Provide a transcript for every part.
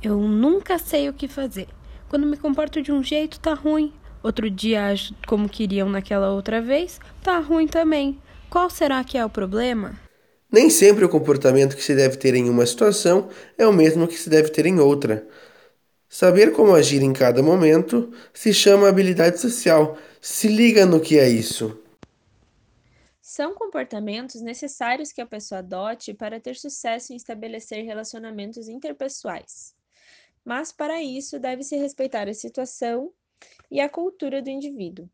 Eu nunca sei o que fazer. Quando me comporto de um jeito, tá ruim. Outro dia ajo como queriam naquela outra vez, tá ruim também. Qual será que é o problema? Nem sempre o comportamento que se deve ter em uma situação é o mesmo que se deve ter em outra. Saber como agir em cada momento se chama habilidade social. Se liga no que é isso. São comportamentos necessários que a pessoa adote para ter sucesso em estabelecer relacionamentos interpessoais. Mas, para isso, deve-se respeitar a situação e a cultura do indivíduo.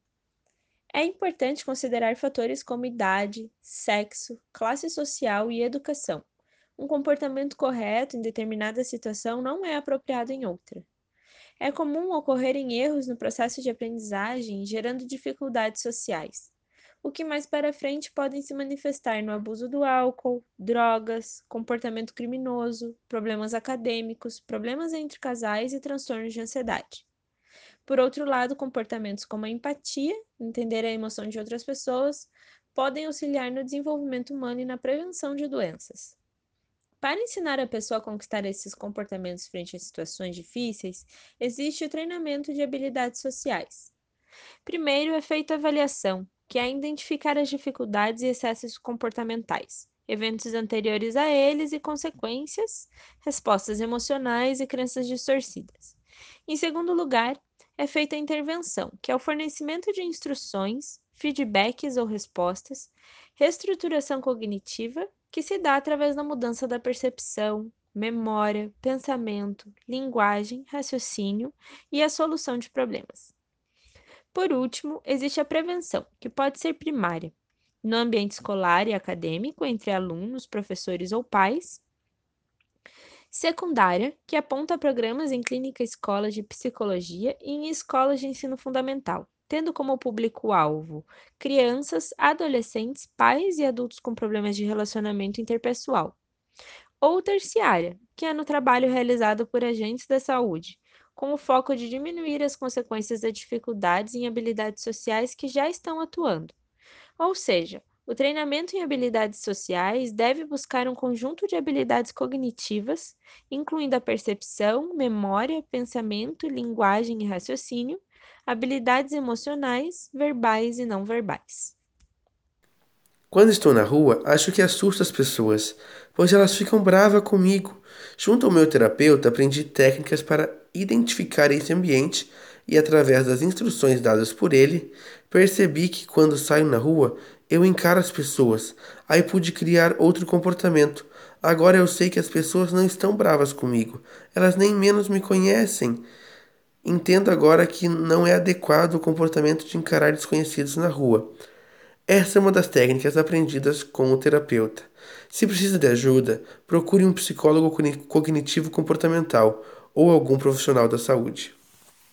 É importante considerar fatores como idade, sexo, classe social e educação. Um comportamento correto em determinada situação não é apropriado em outra. É comum ocorrerem erros no processo de aprendizagem, gerando dificuldades sociais, o que mais para frente podem se manifestar no abuso do álcool, drogas, comportamento criminoso, problemas acadêmicos, problemas entre casais e transtornos de ansiedade. Por outro lado, comportamentos como a empatia, entender a emoção de outras pessoas, podem auxiliar no desenvolvimento humano e na prevenção de doenças. Para ensinar a pessoa a conquistar esses comportamentos frente a situações difíceis, existe o treinamento de habilidades sociais. Primeiro é feita a avaliação, que é identificar as dificuldades e excessos comportamentais, eventos anteriores a eles e consequências, respostas emocionais e crenças distorcidas. Em segundo lugar, é feita a intervenção, que é o fornecimento de instruções, feedbacks ou respostas, reestruturação cognitiva, que se dá através da mudança da percepção, memória, pensamento, linguagem, raciocínio e a solução de problemas. Por último, existe a prevenção, que pode ser primária, no ambiente escolar e acadêmico, entre alunos, professores ou pais, secundária, que aponta programas em clínica escolas de psicologia e em escolas de ensino fundamental, tendo como público-alvo crianças, adolescentes, pais e adultos com problemas de relacionamento interpessoal. Ou terciária, que é no trabalho realizado por agentes da saúde, com o foco de diminuir as consequências das dificuldades em habilidades sociais que já estão atuando. Ou seja, o treinamento em habilidades sociais deve buscar um conjunto de habilidades cognitivas, incluindo a percepção, memória, pensamento, linguagem e raciocínio, habilidades emocionais, verbais e não verbais. Quando estou na rua, acho que assusto as pessoas, pois elas ficam bravas comigo. Junto ao meu terapeuta, aprendi técnicas para identificar esse ambiente e, através das instruções dadas por ele, percebi que quando saio na rua, eu encaro as pessoas. Aí pude criar outro comportamento. Agora eu sei que as pessoas não estão bravas comigo. Elas nem menos me conhecem. Entendo agora que não é adequado o comportamento de encarar desconhecidos na rua. Essa é uma das técnicas aprendidas com o terapeuta. Se precisa de ajuda, procure um psicólogo cognitivo comportamental ou algum profissional da saúde.